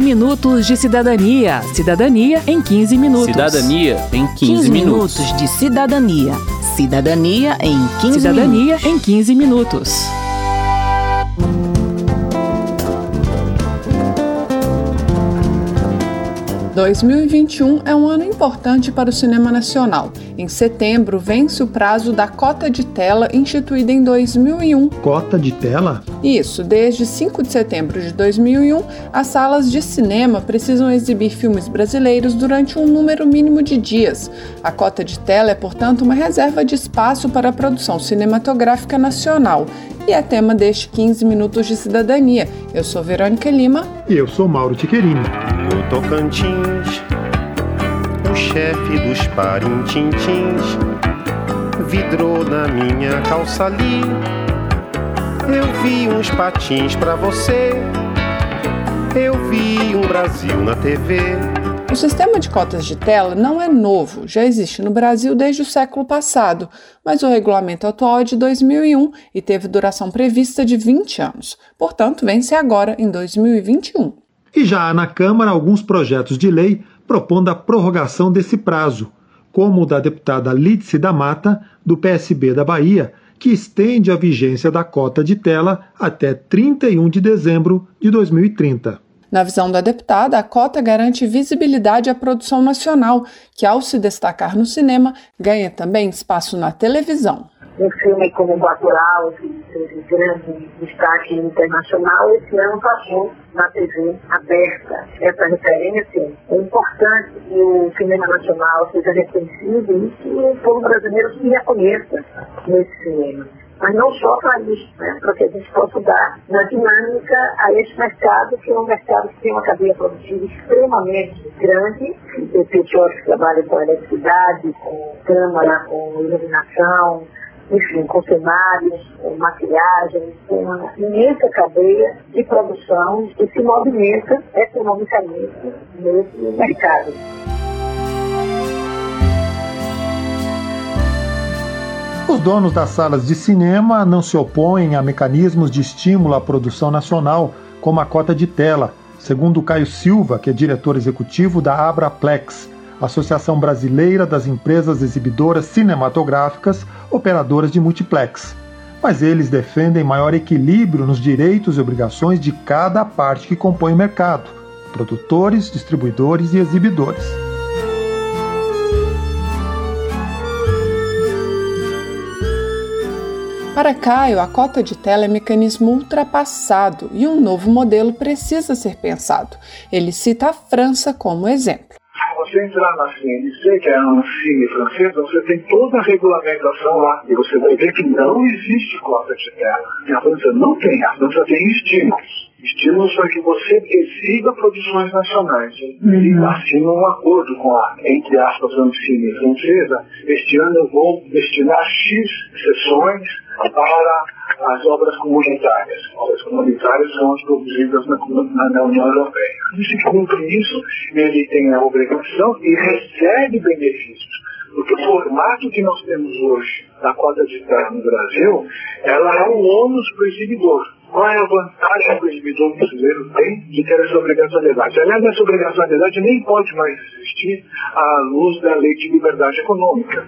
15 minutos de cidadania. Cidadania em 15 minutos. Cidadania em 15, 15 minutos. minutos de cidadania. Cidadania em 15 Cidadania minutos. em 15 minutos. 2021 é um ano importante para o cinema nacional. Em setembro, vence o prazo da cota de tela instituída em 2001. Cota de tela? Isso, desde 5 de setembro de 2001, as salas de cinema precisam exibir filmes brasileiros durante um número mínimo de dias. A cota de tela é, portanto, uma reserva de espaço para a produção cinematográfica nacional e é tema deste 15 Minutos de Cidadania. Eu sou Verônica Lima. E eu sou Mauro Tiquerini. No Tocantins, o chefe dos parintintins vidrou na minha calça ali. Eu vi uns patins pra você, eu vi um Brasil na TV. O sistema de cotas de tela não é novo, já existe no Brasil desde o século passado, mas o regulamento atual é de 2001 e teve duração prevista de 20 anos. Portanto, vence agora em 2021. E já há na Câmara alguns projetos de lei propondo a prorrogação desse prazo, como o da deputada Lídice da Mata, do PSB da Bahia, que estende a vigência da cota de tela até 31 de dezembro de 2030. Na visão da deputada, a cota garante visibilidade à produção nacional, que, ao se destacar no cinema, ganha também espaço na televisão. Um filme como Bacurau, que teve grande destaque internacional, esse ano passou na TV aberta. Essa referência importante que o cinema nacional seja reconhecido e que o povo brasileiro se reconheça nesse cinema mas não só para isso, né? para que a gente possa dar uma dinâmica a esse mercado, que é um mercado que tem uma cadeia produtiva extremamente grande, tem pessoas que trabalham com eletricidade, com câmara, com iluminação, enfim, com maquiagem, uma imensa cadeia de produção que se movimenta economicamente nesse mercado. Os donos das salas de cinema não se opõem a mecanismos de estímulo à produção nacional, como a cota de tela, segundo Caio Silva, que é diretor executivo da Abraplex, Associação Brasileira das Empresas Exibidoras Cinematográficas Operadoras de Multiplex. Mas eles defendem maior equilíbrio nos direitos e obrigações de cada parte que compõe o mercado: produtores, distribuidores e exibidores. Para Caio, a cota de tela é mecanismo ultrapassado e um novo modelo precisa ser pensado. Ele cita a França como exemplo. Você entrar na CNC, que é a cine francesa, você tem toda a regulamentação lá. E você vai ver que não existe cota de tela. E a França não tem. A França tem estímulos estímulos para que você exiba produções nacionais. Uhum. assina um acordo com a, entre aspas, Ancine francesa. Este ano eu vou destinar X sessões para as obras comunitárias. Obras comunitárias são as produzidas na, na, na União Europeia. E se cumpre isso, ele tem a obrigação e recebe benefícios. Porque o formato que nós temos hoje da cota de terra no Brasil, ela é um ônus para o exibidor. Qual é a vantagem que o exibidor brasileiro tem de ter essa obrigatoriedade? Aliás, essa obrigatoriedade nem pode mais existir à luz da lei de liberdade econômica.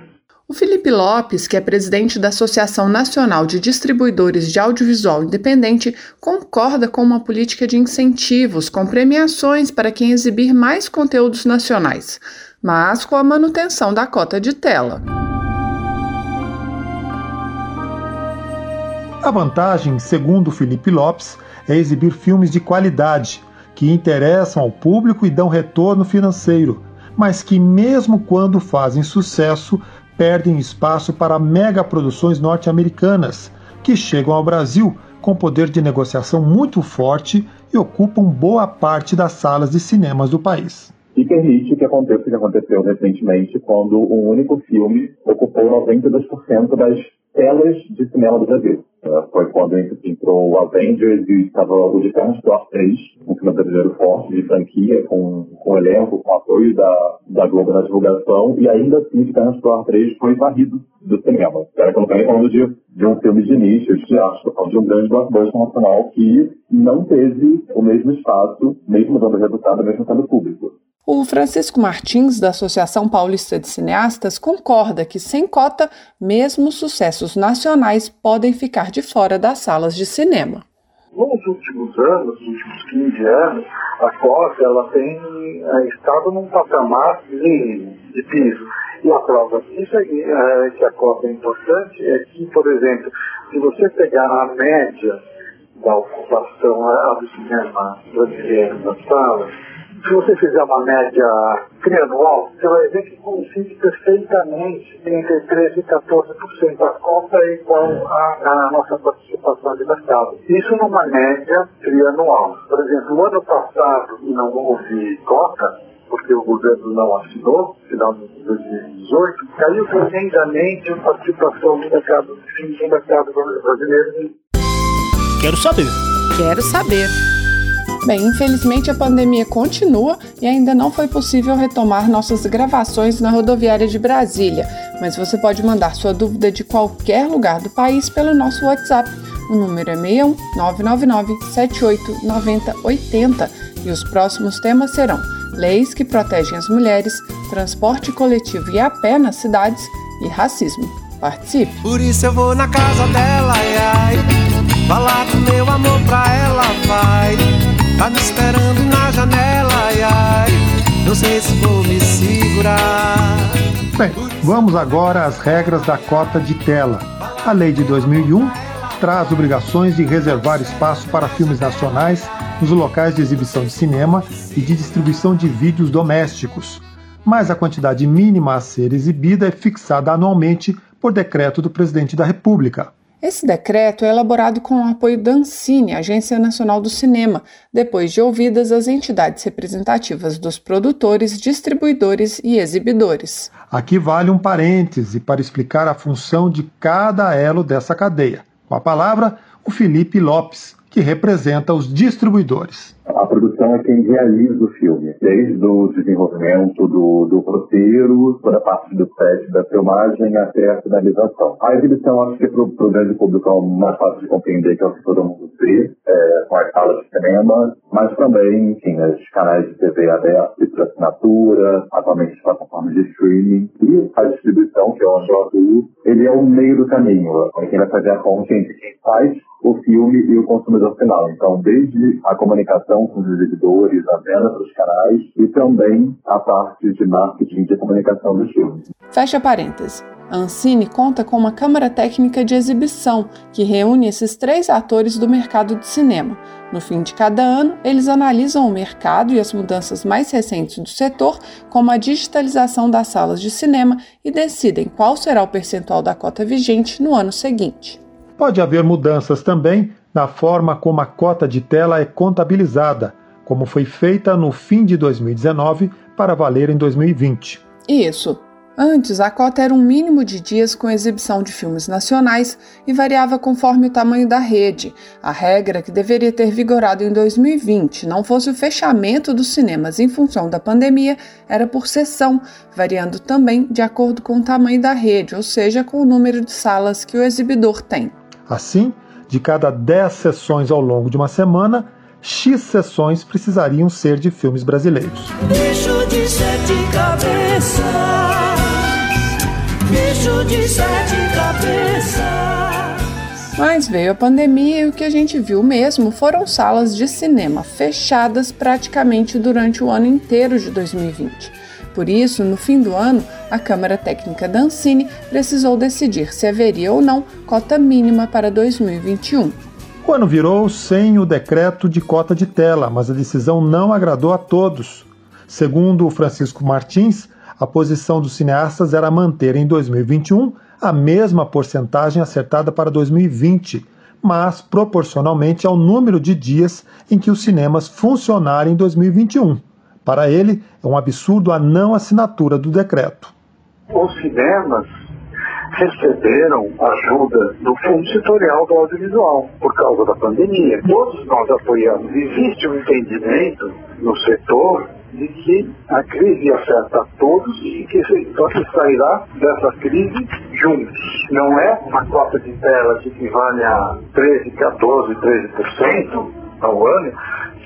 O Felipe Lopes, que é presidente da Associação Nacional de Distribuidores de Audiovisual Independente, concorda com uma política de incentivos, com premiações para quem exibir mais conteúdos nacionais, mas com a manutenção da cota de tela. A vantagem, segundo Felipe Lopes, é exibir filmes de qualidade, que interessam ao público e dão retorno financeiro, mas que, mesmo quando fazem sucesso, perdem espaço para megaproduções norte-americanas, que chegam ao Brasil com poder de negociação muito forte e ocupam boa parte das salas de cinemas do país. E permite que aconteça o que aconteceu recentemente quando um único filme ocupou 92% das telas de cinema do Brasil. Uh, foi quando entrou o Avengers e estava o de Thor 3, um filme brasileiro forte de franquia, com, com elenco, com apoio da, da Globo na divulgação, e ainda assim de Thor 3 foi varrido do cinema. Era que eu não falando de, de um filme de nicho, de falando de um grande blockbuster nacional que não teve o mesmo espaço, mesmo dando resultado, mesmo sendo público. O Francisco Martins, da Associação Paulista de Cineastas, concorda que, sem cota, mesmo sucessos nacionais podem ficar de fora das salas de cinema. Nos últimos anos, nos últimos 15 anos, a cota ela tem é, estado num patamar mínimo de piso. E a prova disso é, é que a cota é importante, é que, por exemplo, se você pegar a média da ocupação do cinema brasileiro nas salas, se você fizer uma média trianual, você vai ver que coincide perfeitamente entre 13% e 14% da cota é igual à nossa participação de mercado. Isso numa média trianual. Por exemplo, no ano passado não houve cota, porque o governo não assinou, no final de 2018, caiu tremendamente a participação do mercado, do mercado brasileiro. Quero saber. Quero saber. Bem, infelizmente a pandemia continua e ainda não foi possível retomar nossas gravações na rodoviária de Brasília, mas você pode mandar sua dúvida de qualquer lugar do país pelo nosso WhatsApp. O número é 61 999 78 90 80 e os próximos temas serão leis que protegem as mulheres, transporte coletivo e a pé nas cidades e racismo. Participe! Por isso eu vou na casa dela, ai, ai, falar do meu amor pra ela, vai. Tá me esperando na janela, ai, ai. Não sei se vou me segurar. Bem, vamos agora às regras da cota de tela. A lei de 2001 traz obrigações de reservar espaço para filmes nacionais nos locais de exibição de cinema e de distribuição de vídeos domésticos. Mas a quantidade mínima a ser exibida é fixada anualmente por decreto do presidente da República. Esse decreto é elaborado com o apoio da Ancine, Agência Nacional do Cinema, depois de ouvidas as entidades representativas dos produtores, distribuidores e exibidores. Aqui vale um parêntese para explicar a função de cada elo dessa cadeia. Com a palavra, o Felipe Lopes, que representa os distribuidores. A produção é quem realiza o filme, desde o desenvolvimento do, do roteiro, toda a parte do set, da filmagem até a finalização. A exibição, acho que para o grande público é mais fácil de compreender, que é o que todo mundo vê, é, com as salas de cinema, mas também, enfim, os canais de TV abertos para assinatura, atualmente as plataformas de streaming, e a distribuição, que é eu atuo, ele é o meio do caminho, quem vai fazer a ponte entre quem faz o filme e o consumidor final. Então, desde a comunicação com os exibidores, a venda para os canais e também a parte de marketing de comunicação do filme. Fecha parênteses. A Ancine conta com uma câmara técnica de exibição que reúne esses três atores do mercado de cinema. No fim de cada ano, eles analisam o mercado e as mudanças mais recentes do setor, como a digitalização das salas de cinema, e decidem qual será o percentual da cota vigente no ano seguinte. Pode haver mudanças também na forma como a cota de tela é contabilizada, como foi feita no fim de 2019 para valer em 2020. Isso. Antes, a cota era um mínimo de dias com exibição de filmes nacionais e variava conforme o tamanho da rede. A regra que deveria ter vigorado em 2020 não fosse o fechamento dos cinemas em função da pandemia, era por sessão, variando também de acordo com o tamanho da rede, ou seja, com o número de salas que o exibidor tem. Assim, de cada 10 sessões ao longo de uma semana, X sessões precisariam ser de filmes brasileiros. Bicho de sete cabeças, bicho de sete cabeças. Mas veio a pandemia e o que a gente viu mesmo foram salas de cinema fechadas praticamente durante o ano inteiro de 2020. Por isso, no fim do ano, a Câmara Técnica da Ancine precisou decidir se haveria ou não cota mínima para 2021. O ano virou sem o decreto de cota de tela, mas a decisão não agradou a todos. Segundo Francisco Martins, a posição dos cineastas era manter em 2021 a mesma porcentagem acertada para 2020, mas proporcionalmente ao número de dias em que os cinemas funcionarem em 2021. Para ele, é um absurdo a não assinatura do decreto. Os cinemas receberam ajuda do Fundo Setorial do Audiovisual por causa da pandemia. Todos nós apoiamos. Existe um entendimento no setor de que a crise afeta a todos e que só se sairá dessa crise juntos. Não é uma cota de tela que equivale a 13, 14, 13% ao ano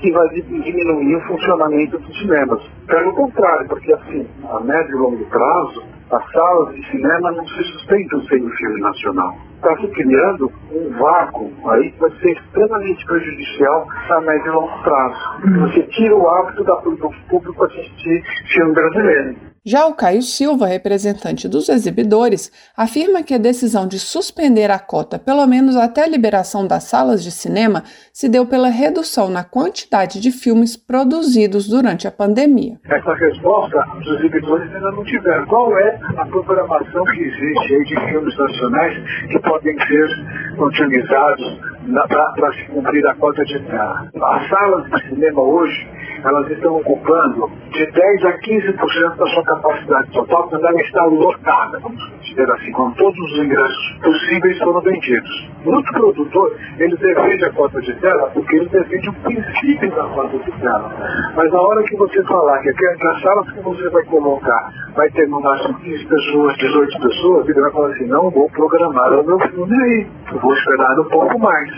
que vai diminuir o funcionamento dos cinemas. Pelo contrário, porque assim, a médio e longo prazo, as salas de cinema não se sustentam sem o filme nacional. Está se criando um vácuo aí que vai ser extremamente prejudicial a médio e longo prazo. Você tira o hábito da, do público assistir filme brasileiro. Já o Caio Silva, representante dos exibidores, afirma que a decisão de suspender a cota, pelo menos até a liberação das salas de cinema, se deu pela redução na quantidade de filmes produzidos durante a pandemia. Essa resposta os exibidores ainda não tiveram. Qual é a programação que existe aí de filmes nacionais que podem ser utilizados para se cumprir a cota de terra? As salas de cinema hoje elas estão ocupando de 10 a 15% da sua capacidade total quando ela está lotada, vamos dizer assim, com todos os ingressos possíveis foram vendidos. Muito produtor, ele defende a cota de tela porque ele defende o princípio da cota de tela. Mas na hora que você falar que as salas que você vai colocar vai ter no máximo 15 pessoas, 18 pessoas, ele vai falar assim, não vou programar o meu filme aí, vou esperar um pouco mais.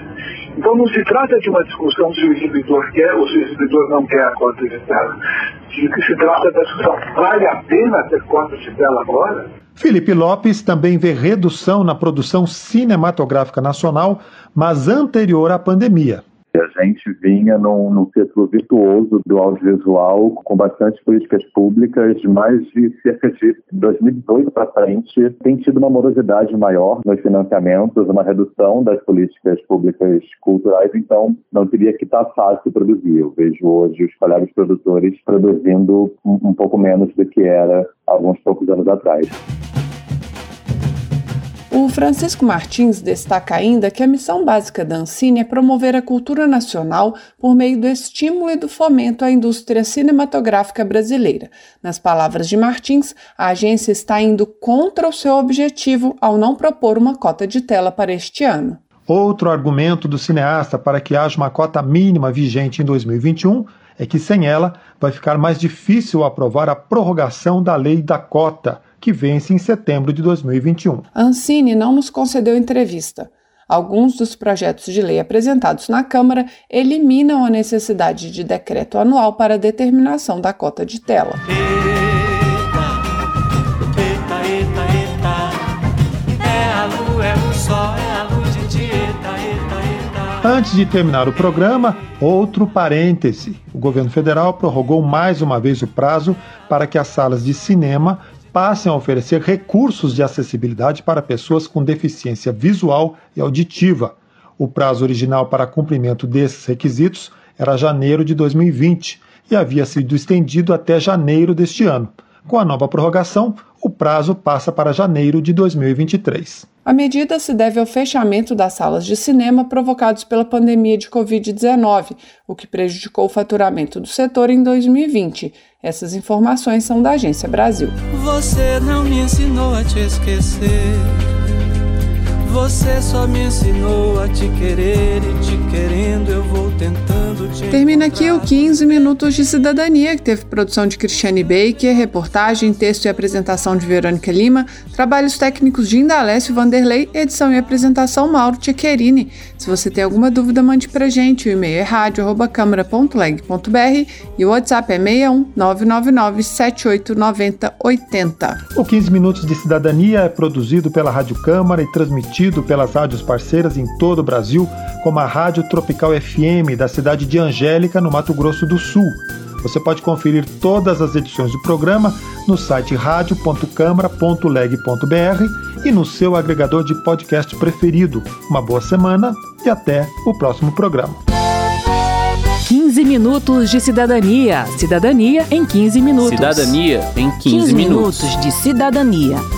Então não se trata de uma discussão se o exibidor quer ou se o exibidor não quer a cota de tela. De que se trata da discussão, vale a pena ter cota de tela agora? Felipe Lopes também vê redução na produção cinematográfica nacional, mas anterior à pandemia. A gente vinha num, num virtuoso do audiovisual com bastante políticas públicas, mais de cerca de 2018 para frente tem tido uma morosidade maior nos financiamentos, uma redução das políticas públicas culturais, então não teria que estar fácil produzir. Eu vejo hoje os colegas produtores produzindo um, um pouco menos do que era alguns poucos anos atrás. O Francisco Martins destaca ainda que a missão básica da Ancine é promover a cultura nacional por meio do estímulo e do fomento à indústria cinematográfica brasileira. Nas palavras de Martins, a agência está indo contra o seu objetivo ao não propor uma cota de tela para este ano. Outro argumento do cineasta para que haja uma cota mínima vigente em 2021 é que sem ela vai ficar mais difícil aprovar a prorrogação da lei da cota que vence em setembro de 2021. Ancine não nos concedeu entrevista. Alguns dos projetos de lei apresentados na Câmara eliminam a necessidade de decreto anual para a determinação da cota de tela. Antes de terminar o programa, outro parêntese. O governo federal prorrogou mais uma vez o prazo para que as salas de cinema passem a oferecer recursos de acessibilidade para pessoas com deficiência visual e auditiva. O prazo original para cumprimento desses requisitos era janeiro de 2020 e havia sido estendido até janeiro deste ano. Com a nova prorrogação, o prazo passa para janeiro de 2023. A medida se deve ao fechamento das salas de cinema provocados pela pandemia de Covid-19, o que prejudicou o faturamento do setor em 2020. Essas informações são da Agência Brasil. Você não me ensinou a te esquecer. Você só me ensinou a te querer e te querendo eu vou tentando te Termina aqui o 15 Minutos de Cidadania, que teve produção de Cristiane Baker, reportagem, texto e apresentação de Verônica Lima, trabalhos técnicos de Indalécio Vanderlei, edição e apresentação Mauro Tchequerini. Se você tem alguma dúvida, mande pra gente. O e-mail é rádio.câmara.leg.br e o WhatsApp é 61 999 7890 80. O 15 Minutos de Cidadania é produzido pela Rádio Câmara e transmitido pelas rádios parceiras em todo o Brasil, como a Rádio Tropical FM da cidade de Angélica, no Mato Grosso do Sul. Você pode conferir todas as edições do programa no site radio.câmara.leg.br e no seu agregador de podcast preferido. Uma boa semana e até o próximo programa. 15 minutos de cidadania. Cidadania em 15 minutos. Cidadania em 15, 15 minutos. minutos de cidadania.